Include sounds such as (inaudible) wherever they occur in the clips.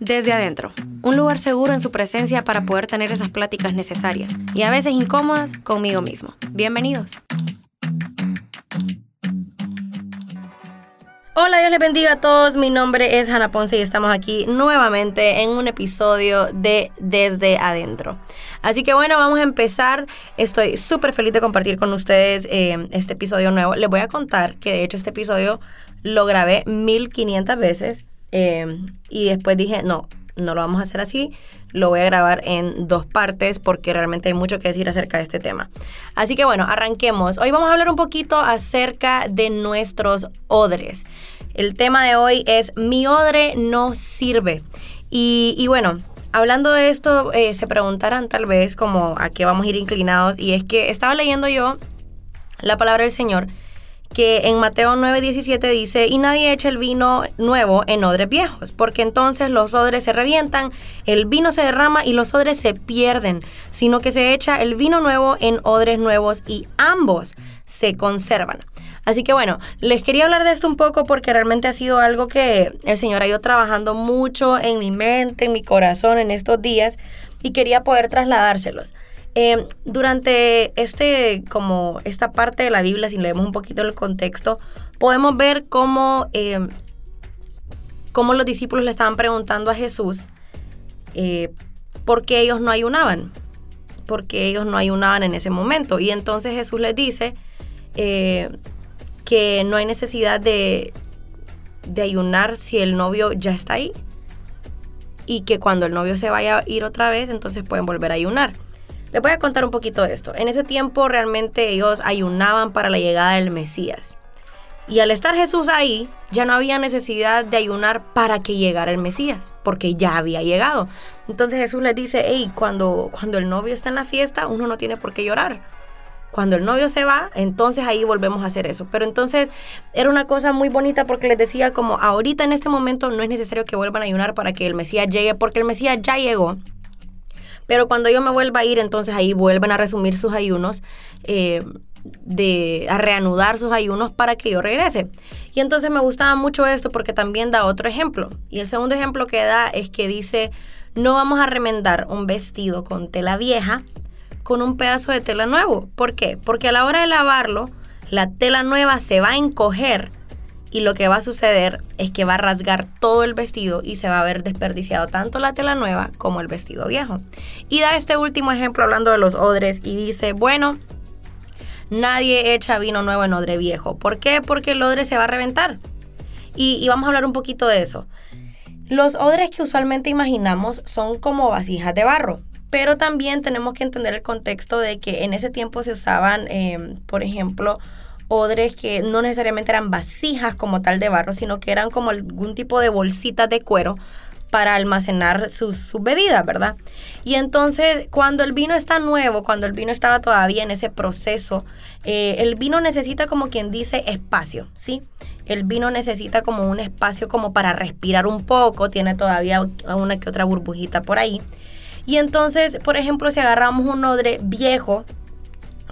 Desde adentro, un lugar seguro en su presencia para poder tener esas pláticas necesarias y a veces incómodas conmigo mismo. Bienvenidos. Hola, Dios les bendiga a todos. Mi nombre es Hanna Ponce y estamos aquí nuevamente en un episodio de Desde Adentro. Así que bueno, vamos a empezar. Estoy súper feliz de compartir con ustedes eh, este episodio nuevo. Les voy a contar que de hecho este episodio lo grabé 1500 veces eh, y después dije, no, no lo vamos a hacer así, lo voy a grabar en dos partes porque realmente hay mucho que decir acerca de este tema. Así que bueno, arranquemos. Hoy vamos a hablar un poquito acerca de nuestros odres. El tema de hoy es mi odre no sirve. Y, bueno, hablando de esto, eh, se preguntarán tal vez como a qué vamos a ir inclinados. Y es que estaba leyendo yo la palabra del Señor que en Mateo 9:17 dice, y nadie echa el vino nuevo en odres viejos, porque entonces los odres se revientan, el vino se derrama y los odres se pierden, sino que se echa el vino nuevo en odres nuevos y ambos se conservan. Así que bueno, les quería hablar de esto un poco porque realmente ha sido algo que el Señor ha ido trabajando mucho en mi mente, en mi corazón en estos días y quería poder trasladárselos. Eh, durante este, como esta parte de la Biblia, si leemos un poquito el contexto, podemos ver cómo, eh, cómo los discípulos le estaban preguntando a Jesús eh, por qué ellos no ayunaban, por qué ellos no ayunaban en ese momento. Y entonces Jesús les dice que no hay necesidad de, de ayunar si el novio ya está ahí y que cuando el novio se vaya a ir otra vez, entonces pueden volver a ayunar. Les voy a contar un poquito de esto. En ese tiempo realmente ellos ayunaban para la llegada del Mesías. Y al estar Jesús ahí, ya no había necesidad de ayunar para que llegara el Mesías, porque ya había llegado. Entonces Jesús les dice, hey, cuando, cuando el novio está en la fiesta, uno no tiene por qué llorar. Cuando el novio se va, entonces ahí volvemos a hacer eso. Pero entonces era una cosa muy bonita porque les decía como ahorita en este momento no es necesario que vuelvan a ayunar para que el Mesías llegue, porque el Mesías ya llegó pero cuando yo me vuelva a ir, entonces ahí vuelven a resumir sus ayunos, eh, de, a reanudar sus ayunos para que yo regrese. Y entonces me gustaba mucho esto porque también da otro ejemplo. Y el segundo ejemplo que da es que dice, no vamos a remendar un vestido con tela vieja con un pedazo de tela nuevo. ¿Por qué? Porque a la hora de lavarlo, la tela nueva se va a encoger y lo que va a suceder es que va a rasgar todo el vestido y se va a ver desperdiciado tanto la tela nueva como el vestido viejo. Y da este último ejemplo hablando de los odres y dice, bueno, nadie echa vino nuevo en odre viejo. ¿Por qué? Porque el odre se va a reventar. Y, vamos a hablar un poquito de eso. Los odres que usualmente imaginamos son como vasijas de barro, pero también tenemos que entender el contexto de que en ese tiempo se usaban, eh, por ejemplo, odres que no necesariamente eran vasijas como tal de barro, sino que eran como algún tipo de bolsitas de cuero para almacenar sus, bebidas, ¿verdad? Y entonces, cuando el vino está nuevo, cuando el vino estaba todavía en ese proceso, eh, el vino necesita, como quien dice, espacio, ¿sí? El vino necesita como un espacio como para respirar un poco, tiene todavía una que otra burbujita por ahí. Y entonces, por ejemplo, si agarramos un odre viejo,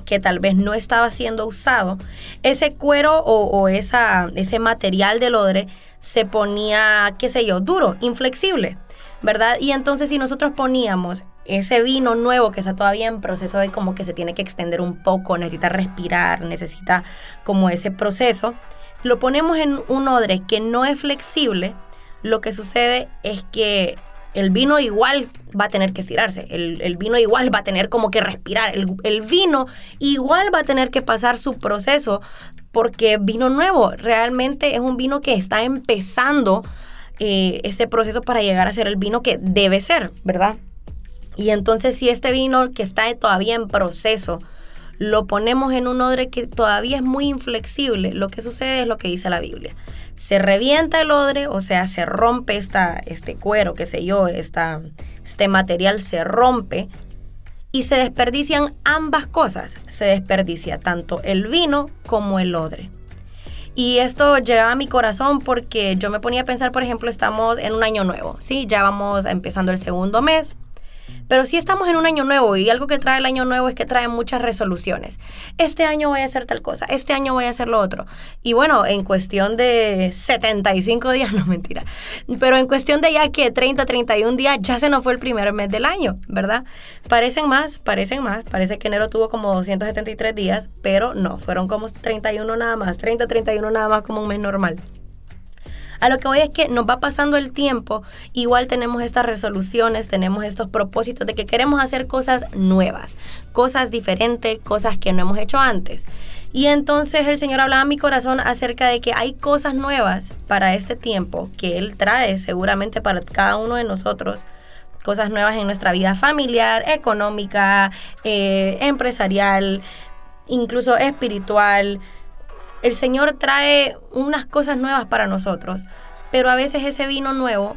que tal vez no estaba siendo usado, ese cuero o, esa, ese material del odre se ponía, qué sé yo, duro, inflexible, ¿verdad? Y entonces si nosotros poníamos ese vino nuevo que está todavía en proceso de como que se tiene que extender un poco, necesita respirar, necesita como ese proceso, lo ponemos en un odre que no es flexible, lo que sucede es que el vino igual va a tener que estirarse, el, vino igual va a tener como que respirar, el, vino igual va a tener que pasar su proceso porque vino nuevo, realmente es un vino que está empezando eh, este proceso para llegar a ser el vino que debe ser, ¿verdad? Y entonces si este vino que está todavía en proceso, lo ponemos en un odre que todavía es muy inflexible, lo que sucede es lo que dice la Biblia se revienta el odre, o sea, se rompe esta, este cuero, qué sé yo, esta, este material se rompe y se desperdician ambas cosas. Se desperdicia tanto el vino como el odre. Y esto llegaba a mi corazón porque yo me ponía a pensar, por ejemplo, estamos en un año nuevo, ¿sí? Ya vamos empezando el segundo mes, Pero sí estamos en un año nuevo y algo que trae el año nuevo es que trae muchas resoluciones. Este año voy a hacer tal cosa, este año voy a hacer lo otro. Y bueno, en cuestión de 75 días, (laughs) no mentira, pero en cuestión de ya que 30, 31 días, ya se nos fue el primer mes del año, ¿verdad? Parecen más, parecen más, parece que enero tuvo como 273 días, pero no, fueron como 31 nada más, 30, 31 nada más como un mes normal. A lo que voy es que nos va pasando el tiempo, igual tenemos estas resoluciones, tenemos estos propósitos de que queremos hacer cosas nuevas, cosas diferentes, cosas que no hemos hecho antes. Y entonces el Señor hablaba a mi corazón acerca de que hay cosas nuevas para este tiempo que Él trae seguramente para cada uno de nosotros cosas nuevas en nuestra vida familiar, económica, eh, empresarial, incluso espiritual, el Señor trae unas cosas nuevas para nosotros, pero a veces ese vino nuevo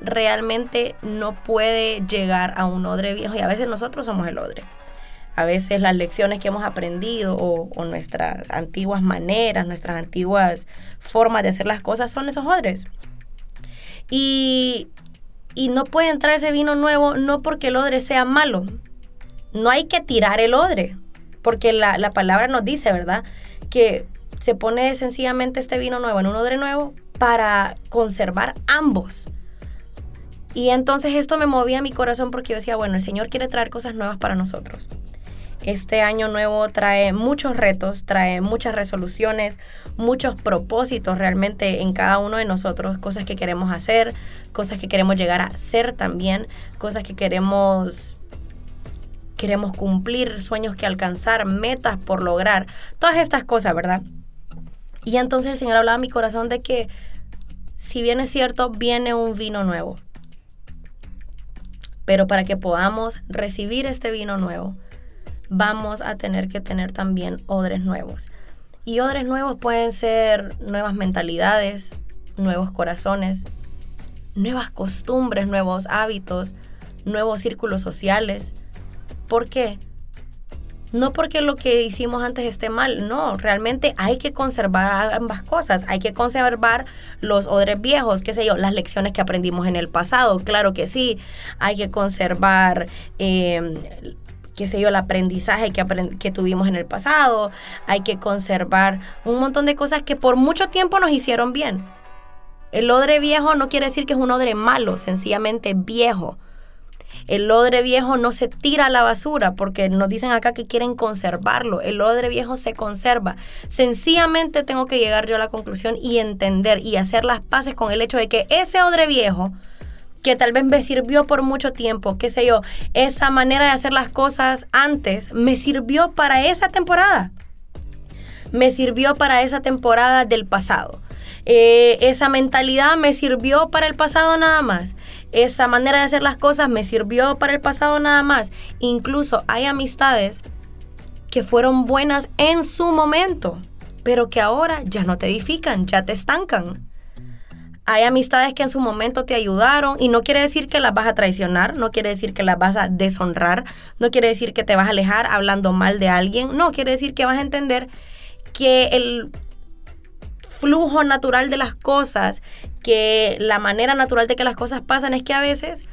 realmente no puede llegar a un odre viejo y a veces nosotros somos el odre. A veces las lecciones que hemos aprendido o, nuestras antiguas maneras, nuestras antiguas formas de hacer las cosas son esos odres. Y, no puede entrar ese vino nuevo no porque el odre sea malo. No hay que tirar el odre, porque la, la palabra nos dice, ¿verdad? Que se pone sencillamente este vino nuevo en un odre nuevo para conservar ambos. Y entonces esto me movía mi corazón porque yo decía, bueno, el Señor quiere traer cosas nuevas para nosotros. Este año nuevo trae muchos retos, trae muchas resoluciones, muchos propósitos realmente en cada uno de nosotros, cosas que queremos hacer, cosas que queremos llegar a ser también, cosas que queremos queremos cumplir, sueños que alcanzar, metas por lograr, todas estas cosas, ¿verdad? Y entonces el Señor hablaba a mi corazón de que, si bien es cierto, viene un vino nuevo. Pero para que podamos recibir este vino nuevo, vamos a tener que tener también odres nuevos. Y odres nuevos pueden ser nuevas mentalidades, nuevos corazones, nuevas costumbres, nuevos hábitos, nuevos círculos sociales. ¿Por qué? No porque lo que hicimos antes esté mal, no, realmente hay que conservar ambas cosas, hay que conservar los odres viejos, qué sé yo, las lecciones que aprendimos en el pasado, claro que sí, hay que conservar... Em, qué sé yo, el aprendizaje que, que tuvimos en el pasado, hay que conservar un montón de cosas que por mucho tiempo nos hicieron bien. El odre viejo no quiere decir que es un odre malo, sencillamente viejo. El odre viejo no se tira a la basura porque nos dicen acá que quieren conservarlo. El odre viejo se conserva. Sencillamente tengo que llegar yo a la conclusión y entender y hacer las paces con el hecho de que ese odre viejo que tal vez me sirvió por mucho tiempo, qué sé yo, esa manera de hacer las cosas antes me sirvió para esa temporada. Me sirvió para esa temporada del pasado. Eh, esa mentalidad me sirvió para el pasado nada más esa manera de hacer las cosas me sirvió para el pasado nada más. Incluso hay amistades que fueron buenas en su momento, pero que ahora ya no te edifican, ya te estancan. Hay amistades que en su momento te ayudaron y no quiere decir que las vas a traicionar, no quiere decir que las vas a deshonrar, no quiere decir que te vas a alejar hablando mal de alguien, no, quiere decir que vas a entender que el flujo natural de las cosas, que la manera natural de que las cosas pasan es que a veces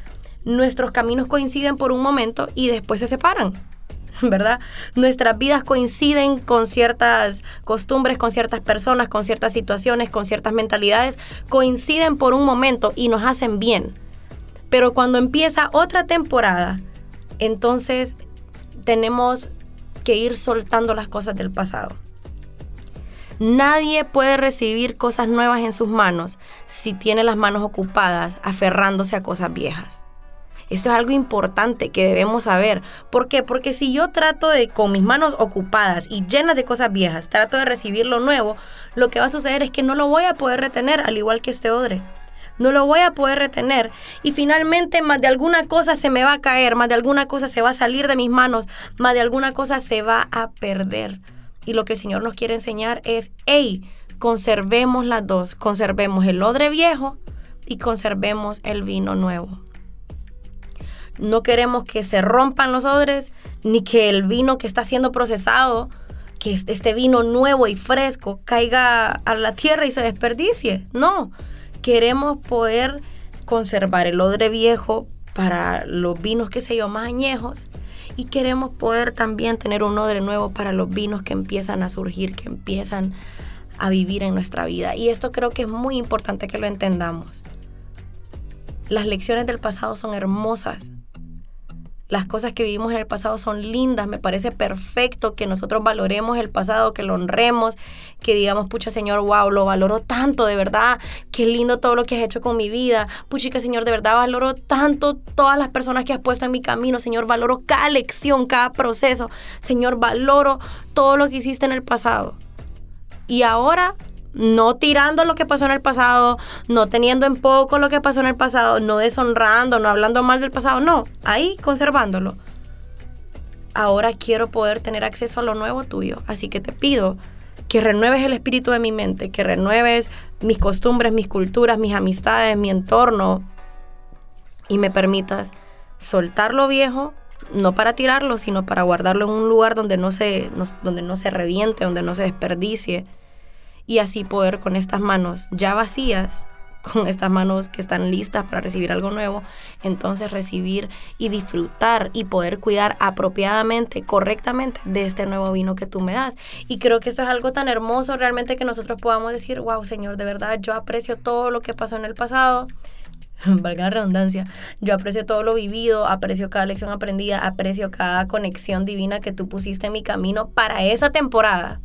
nuestros caminos coinciden por un momento y después se separan. (laughs) ¿Verdad? Nuestras vidas coinciden con ciertas costumbres, con ciertas personas, con ciertas situaciones, con ciertas mentalidades, coinciden por un momento y nos hacen bien. Pero cuando empieza otra temporada, entonces tenemos que ir soltando las cosas del pasado. Nadie puede recibir cosas nuevas en sus manos si tiene las manos ocupadas aferrándose a cosas viejas. Esto es algo importante que debemos saber. ¿Por qué? Porque si yo trato de, con mis manos ocupadas y llenas de cosas viejas, trato de recibir lo nuevo, lo que va a suceder es que no lo voy a poder retener, al igual que este odre. No lo voy a poder retener. Y finalmente, más de alguna cosa se me va a caer, más de alguna cosa se va a salir de mis manos, más de alguna cosa se va a perder. Y lo que el Señor nos quiere enseñar es, hey, conservemos las dos, conservemos el odre viejo y conservemos el vino nuevo. No queremos que se rompan los odres, ni que el vino que está siendo procesado, que este vino nuevo y fresco, caiga a la tierra y se desperdicie. No, queremos poder conservar el odre viejo para los vinos, que se yo, más añejos. Y queremos poder también tener un odre nuevo para los vinos que empiezan a surgir, que empiezan a vivir en nuestra vida. Y esto creo que es muy importante que lo entendamos. Las lecciones del pasado son hermosas, las cosas que vivimos en el pasado son lindas, me parece perfecto que nosotros valoremos el pasado, que lo honremos, que digamos, pucha Señor, wow, lo valoro tanto, de verdad, qué lindo todo lo que has hecho con mi vida, puchica Señor, de verdad valoro tanto todas las personas que has puesto en mi camino, Señor, valoro cada lección, cada proceso, Señor, valoro todo lo que hiciste en el pasado. Y ahora no tirando lo que pasó en el pasado, no teniendo en poco lo que pasó en el pasado, no deshonrando, no hablando mal del pasado, no, ahí conservándolo. Ahora quiero poder tener acceso a lo nuevo tuyo, así que te pido que renueves el espíritu de mi mente, que renueves mis costumbres, mis culturas, mis amistades, mi entorno y me permitas soltar lo viejo, no para tirarlo, sino para guardarlo en un lugar donde no se, donde no se reviente, donde no se desperdicie y así poder con estas manos ya vacías, (laughs) con estas manos que están listas para recibir algo nuevo, entonces recibir y disfrutar y poder cuidar apropiadamente, correctamente de este nuevo vino que tú me das. Y creo que esto es algo tan hermoso realmente que nosotros podamos decir, wow Señor, de verdad yo aprecio todo lo que pasó en el pasado. (laughs) valga la redundancia, yo aprecio todo lo vivido, aprecio cada lección aprendida, aprecio cada conexión divina que tú pusiste en mi camino para esa temporada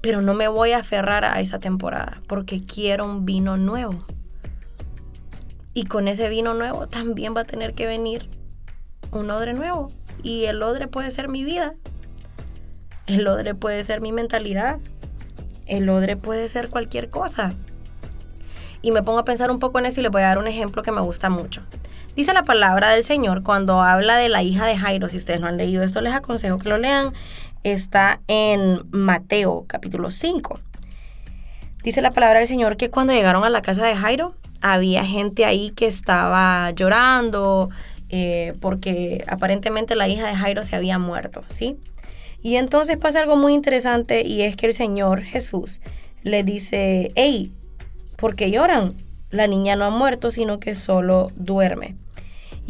pero no me voy a aferrar a esa temporada porque quiero un vino nuevo. Y con ese vino nuevo también va a tener que venir un odre nuevo. Y el odre puede ser mi vida. El odre puede ser mi mentalidad. El odre puede ser cualquier cosa. Y me pongo a pensar un poco en eso y les voy a dar un ejemplo que me gusta mucho. Dice la palabra del Señor cuando habla de la hija de Jairo. Si ustedes no han leído esto, les aconsejo que lo lean está en Mateo capítulo 5. Dice la palabra del Señor que cuando llegaron a la casa de Jairo, había gente ahí que estaba llorando eh, porque aparentemente la hija de Jairo se había muerto, ¿sí? Y entonces pasa algo muy interesante y es que el Señor Jesús le dice, hey, ¿por qué lloran? La niña no ha muerto, sino que solo duerme.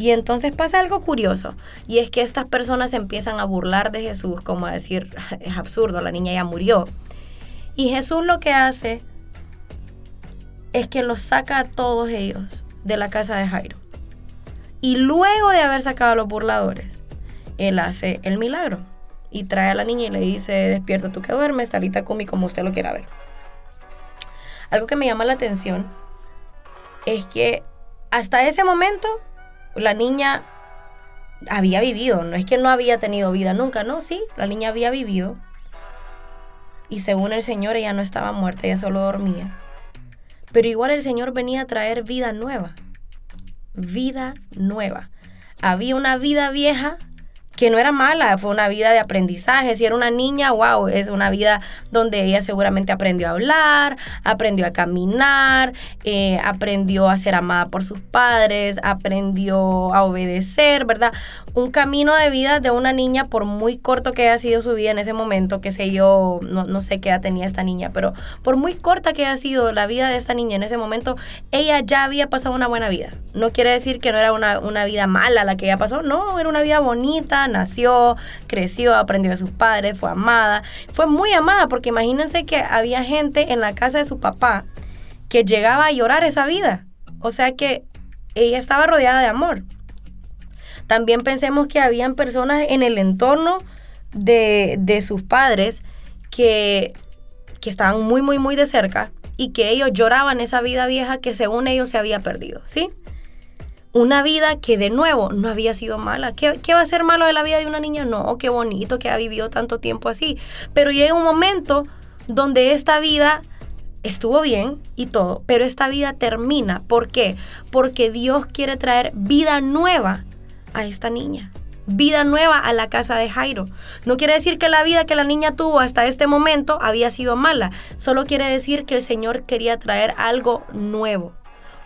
Y entonces pasa algo curioso, y es que estas personas empiezan a burlar de Jesús, como a decir, (laughs) es absurdo, la niña ya murió. Y Jesús lo que hace es que los saca a todos ellos de la casa de Jairo. Y luego de haber sacado a los burladores, él hace el milagro y trae a la niña y le dice, despierta tú que duermes, talita kumi, como usted lo quiera ver. Algo que me llama la atención es que hasta ese momento la niña había vivido, no es que no había tenido vida nunca, no, sí, la niña había vivido. Y según el Señor ella no estaba muerta, ella solo dormía. Pero igual el Señor venía a traer vida nueva, vida nueva. Había una vida vieja que no era mala, fue una vida de aprendizaje. Si era una niña, wow, es una vida donde ella seguramente aprendió a hablar, aprendió a caminar, eh, aprendió a ser amada por sus padres, aprendió a obedecer, ¿verdad? Un camino de vida de una niña, por muy corto que haya sido su vida en ese momento, que sé yo, no, no sé qué edad tenía esta niña, pero por muy corta que haya sido la vida de esta niña en ese momento, ella ya había pasado una buena vida. No quiere decir que no era una, una vida mala la que ella pasó, no, era una vida bonita, nació, creció, aprendió de sus padres, fue amada. Fue muy amada porque imagínense que había gente en la casa de su papá que llegaba a llorar esa vida. O sea que ella estaba rodeada de amor. También pensemos que habían personas en el entorno de, de sus padres que, que estaban muy, muy, muy de cerca y que ellos lloraban esa vida vieja que según ellos se había perdido, ¿sí? Una vida que de nuevo no había sido mala. ¿Qué, va a ser malo de la vida de una niña? No, qué bonito que ha vivido tanto tiempo así. Pero llega un momento donde esta vida estuvo bien y todo, pero esta vida termina. ¿Por qué? Porque Dios quiere traer vida nueva a esta niña. Vida nueva a la casa de Jairo. No quiere decir que la vida que la niña tuvo hasta este momento había sido mala. Solo quiere decir que el Señor quería traer algo nuevo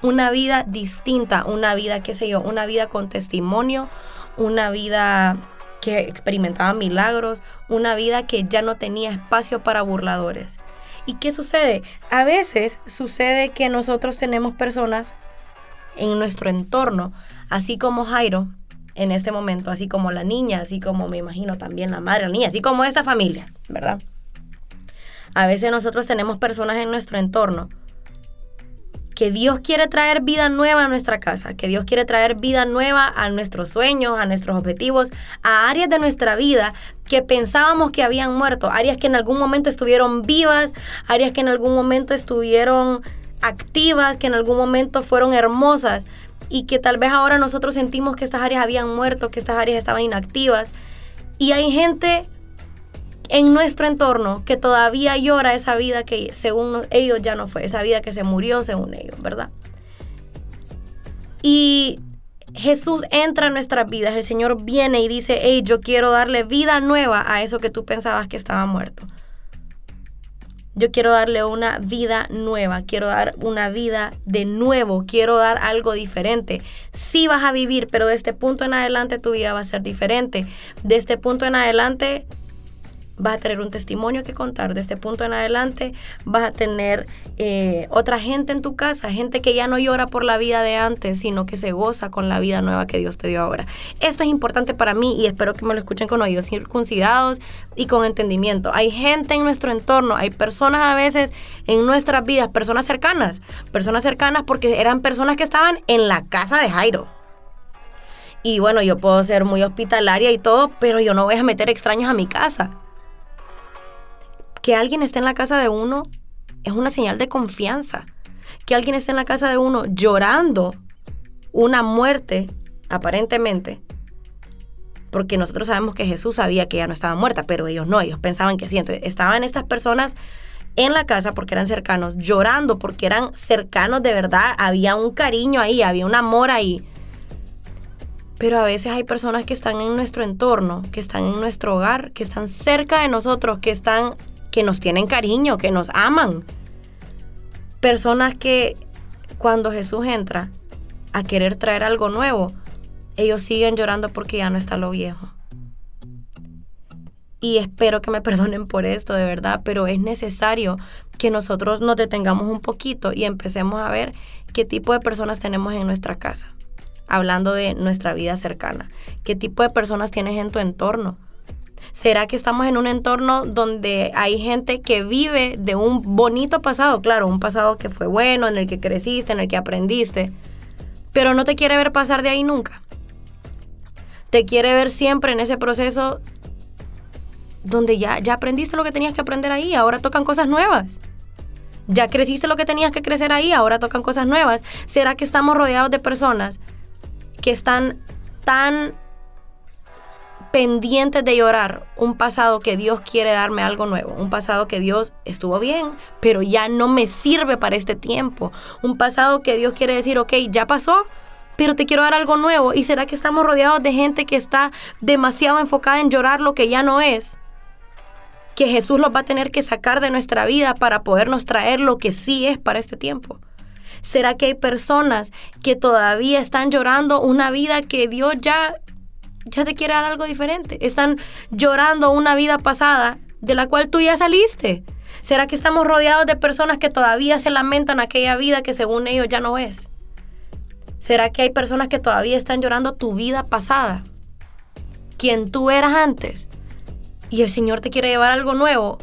una vida distinta, una vida, qué sé yo, una vida con testimonio, una vida que experimentaba milagros, una vida que ya no tenía espacio para burladores. ¿Y qué sucede? A veces sucede que nosotros tenemos personas en nuestro entorno, así como Jairo en este momento, así como la niña, así como me imagino también la madre, la niña, así como esta familia, ¿verdad? A veces nosotros tenemos personas en nuestro entorno que Dios quiere traer vida nueva a nuestra casa, que Dios quiere traer vida nueva a nuestros sueños, a nuestros objetivos, a áreas de nuestra vida que pensábamos que habían muerto, áreas que en algún momento estuvieron vivas, áreas que en algún momento estuvieron activas, que en algún momento fueron hermosas y que tal vez ahora nosotros sentimos que estas áreas habían muerto, que estas áreas estaban inactivas. Y hay gente en nuestro entorno que todavía llora esa vida que según ellos ya no fue, esa vida que se murió según ellos, ¿verdad? Y Jesús entra en nuestras vidas, el Señor viene y dice, hey, yo quiero darle vida nueva a eso que tú pensabas que estaba muerto. Yo quiero darle una vida nueva, quiero dar una vida de nuevo, quiero dar algo diferente. Sí vas a vivir, pero de este punto en adelante tu vida va a ser diferente. De este punto en adelante vas a tener un testimonio que contar. De este punto en adelante vas a tener eh, otra gente en tu casa, gente que ya no llora por la vida de antes, sino que se goza con la vida nueva que Dios te dio ahora. Esto es importante para mí y espero que me lo escuchen con oídos circuncidados y con entendimiento. Hay gente en nuestro entorno, hay personas a veces en nuestras vidas, personas cercanas, personas cercanas porque eran personas que estaban en la casa de Jairo. Y bueno, yo puedo ser muy hospitalaria y todo, pero yo no voy a meter extraños a mi casa que alguien esté en la casa de uno es una señal de confianza. Que alguien esté en la casa de uno llorando una muerte, aparentemente, porque nosotros sabemos que Jesús sabía que ella no estaba muerta, pero ellos no, ellos pensaban que sí. Entonces estaban estas personas en la casa porque eran cercanos, llorando porque eran cercanos de verdad, había un cariño ahí, había un amor ahí. Pero a veces hay personas que están en nuestro entorno, que están en nuestro hogar, que están cerca de nosotros, que están que nos tienen cariño, que nos aman. Personas que cuando Jesús entra a querer traer algo nuevo, ellos siguen llorando porque ya no está lo viejo. Y espero que me (laughs) perdonen por esto, de verdad, pero es necesario que nosotros nos detengamos un poquito y empecemos a ver qué tipo de personas tenemos en nuestra casa. Hablando de nuestra vida cercana. ¿Qué tipo de personas tienes en tu entorno? ¿Será que estamos en un entorno donde hay gente que vive de un bonito pasado? Claro, un pasado que fue bueno, en el que creciste, en el que aprendiste, pero no te quiere ver pasar de ahí nunca. Te quiere ver siempre en ese proceso donde ya, ya aprendiste lo que tenías que aprender ahí, ahora tocan cosas nuevas. Ya creciste lo que tenías que crecer ahí, ahora tocan cosas nuevas. ¿Será que estamos rodeados de personas que están tan pendientes de llorar un pasado que Dios quiere darme algo nuevo, un pasado que Dios estuvo bien, pero ya no me sirve para este tiempo, un pasado que Dios quiere decir, ok, ya pasó, pero te quiero dar algo nuevo. ¿Y será que estamos rodeados de gente que está demasiado enfocada en llorar lo que ya no es? Que Jesús los va a tener que sacar de nuestra vida para podernos traer lo que sí es para este tiempo. ¿Será que hay personas que todavía están llorando una vida que Dios ya ya te quiere dar algo diferente. Están llorando una vida pasada de la cual tú ya saliste. ¿Será que estamos rodeados de personas que todavía se lamentan aquella vida que según ellos ya no es? ¿Será que hay personas que todavía están llorando tu vida pasada? Quien tú eras antes. Y el Señor te quiere llevar algo nuevo.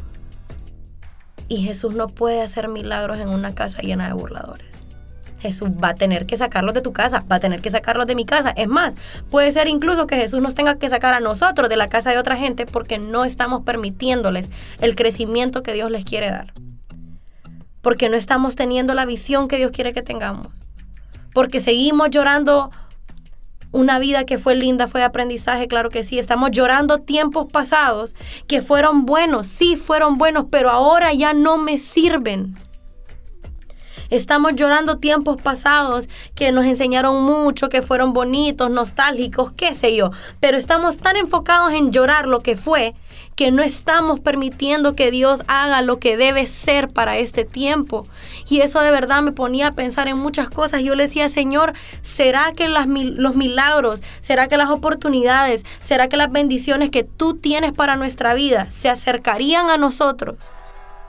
Y Jesús no puede hacer milagros en una casa llena de burladores. Jesús va a tener que sacarlos de tu casa, va a tener que sacarlos de mi casa. Es más, puede ser incluso que Jesús nos tenga que sacar a nosotros de la casa de otra gente porque no estamos permitiéndoles el crecimiento que Dios les quiere dar. Porque no estamos teniendo la visión que Dios quiere que tengamos. Porque seguimos llorando una vida que fue linda, fue de aprendizaje, claro que sí. Estamos llorando tiempos pasados que fueron buenos, sí fueron buenos, pero ahora ya no me sirven. Estamos llorando tiempos pasados que nos enseñaron mucho, que fueron bonitos, nostálgicos, qué sé yo. Pero estamos tan enfocados en llorar lo que fue que no estamos permitiendo que Dios haga lo que debe ser para este tiempo. Y eso de verdad me ponía a pensar en muchas cosas. Yo le decía, Señor, ¿será que los milagros, será que las oportunidades, será que las bendiciones que tú tienes para nuestra vida se acercarían a nosotros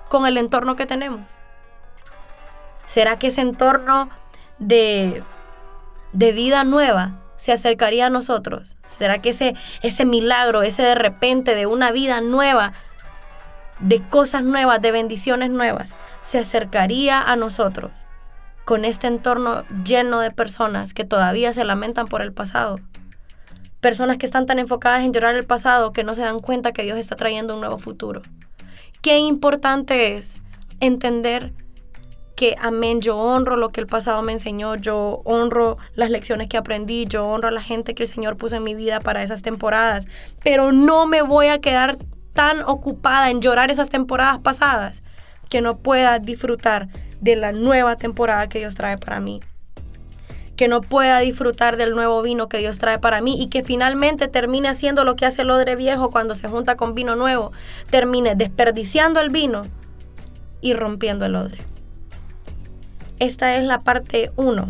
con el entorno que tenemos? ¿Será que ese entorno de de vida nueva se acercaría a nosotros? ¿Será que ese, ese milagro, ese de repente de una vida nueva, de cosas nuevas, de bendiciones nuevas, se acercaría a nosotros con este entorno lleno de personas que todavía se lamentan por el pasado? Personas que están tan enfocadas en llorar el pasado que no se dan cuenta que Dios está trayendo un nuevo futuro. Qué importante es entender que, amén, yo honro lo que el pasado me enseñó, yo honro las lecciones que aprendí, yo honro a la gente que el Señor puso en mi vida para esas temporadas, pero no me voy a quedar tan ocupada en llorar esas temporadas pasadas que no pueda disfrutar de la nueva temporada que Dios trae para mí que no pueda disfrutar del nuevo vino que Dios trae para mí y que finalmente termine haciendo lo que hace el odre viejo cuando se junta con vino nuevo, termine desperdiciando el vino y rompiendo el odre. Esta es la parte 1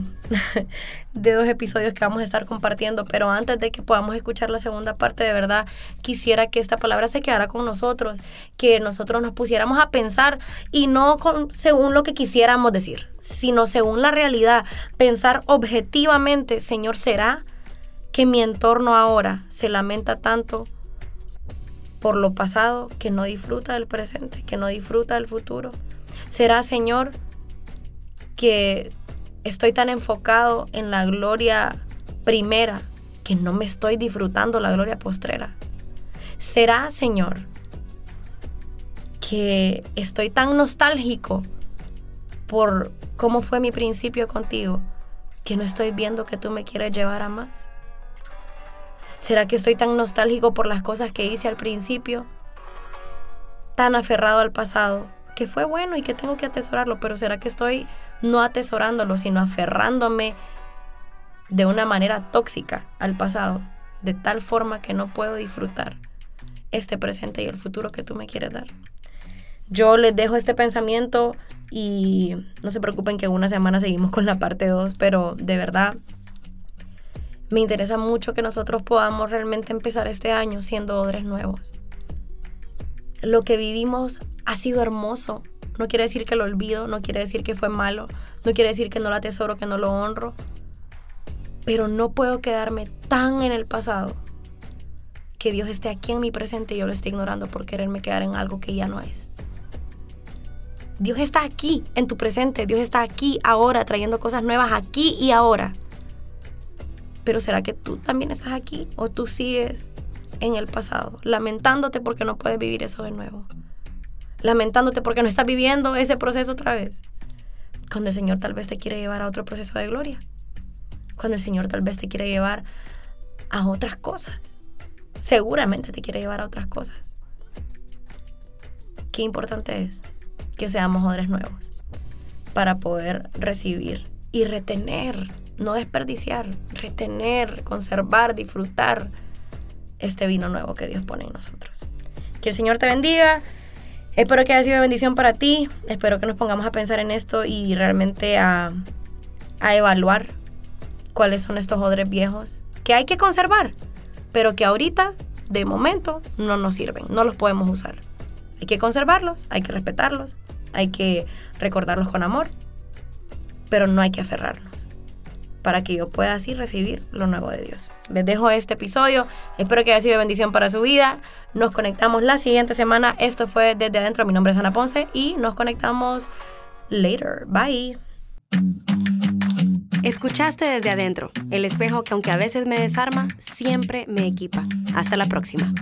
(laughs) de dos episodios que vamos a estar compartiendo, pero antes de que podamos escuchar la segunda parte, de verdad quisiera que esta palabra se quedara con nosotros, que nosotros nos pusiéramos a pensar y no según lo que quisiéramos decir, sino según la realidad, pensar objetivamente, Señor, ¿será que mi entorno ahora se lamenta tanto por lo pasado que no disfruta del presente, que no disfruta del futuro? ¿Será, Señor, que estoy tan enfocado en la gloria primera que no me estoy disfrutando la gloria postrera. ¿Será, Señor, que estoy tan nostálgico por cómo fue mi principio contigo que no estoy viendo que tú me quieres llevar a más? ¿Será que estoy tan nostálgico por las cosas que hice al principio? Tan aferrado al pasado que fue bueno y que tengo que atesorarlo, pero ¿será que estoy no atesorándolo, sino aferrándome de una manera tóxica al pasado, de tal forma que no puedo disfrutar este presente y el futuro que tú me quieres dar? Yo les dejo este pensamiento y no se preocupen que una semana seguimos con la parte 2, pero de verdad me interesa mucho que nosotros podamos realmente empezar este año siendo odres nuevos. Lo que vivimos ha sido hermoso. No quiere decir que lo olvido, no quiere decir que fue malo, no quiere decir que no lo atesoro, que no lo honro. Pero no puedo quedarme tan en el pasado que Dios esté aquí en mi presente y yo lo esté ignorando por quererme quedar en algo que ya no es. Dios está aquí en tu presente, Dios está aquí ahora trayendo cosas nuevas aquí y ahora. Pero ¿será que tú también estás aquí o tú sigues en el pasado, lamentándote porque no puedes vivir eso de nuevo? Lamentándote porque no estás viviendo ese proceso otra vez. Cuando el Señor tal vez te quiere llevar a otro proceso de gloria. Cuando el Señor tal vez te quiere llevar a otras cosas. Seguramente te quiere llevar a otras cosas. Qué importante es que seamos odres nuevos para poder recibir y retener, no desperdiciar, retener, conservar, disfrutar este vino nuevo que Dios pone en nosotros. Que el Señor te bendiga. Espero que haya sido bendición para ti. Espero que nos pongamos a pensar en esto y realmente a, evaluar cuáles son estos odres viejos que hay que conservar, pero que ahorita, de momento, no nos sirven, no los podemos usar. Hay que conservarlos, hay que respetarlos, hay que recordarlos con amor, pero no hay que aferrarnos para que yo pueda así recibir lo nuevo de Dios. Les dejo este episodio. Espero que haya sido bendición para su vida. Nos conectamos la siguiente semana. Esto fue desde adentro. Mi nombre es Ana Ponce y nos conectamos later. Bye. Escuchaste desde adentro, el espejo que aunque a veces me desarma, siempre me equipa. Hasta la próxima.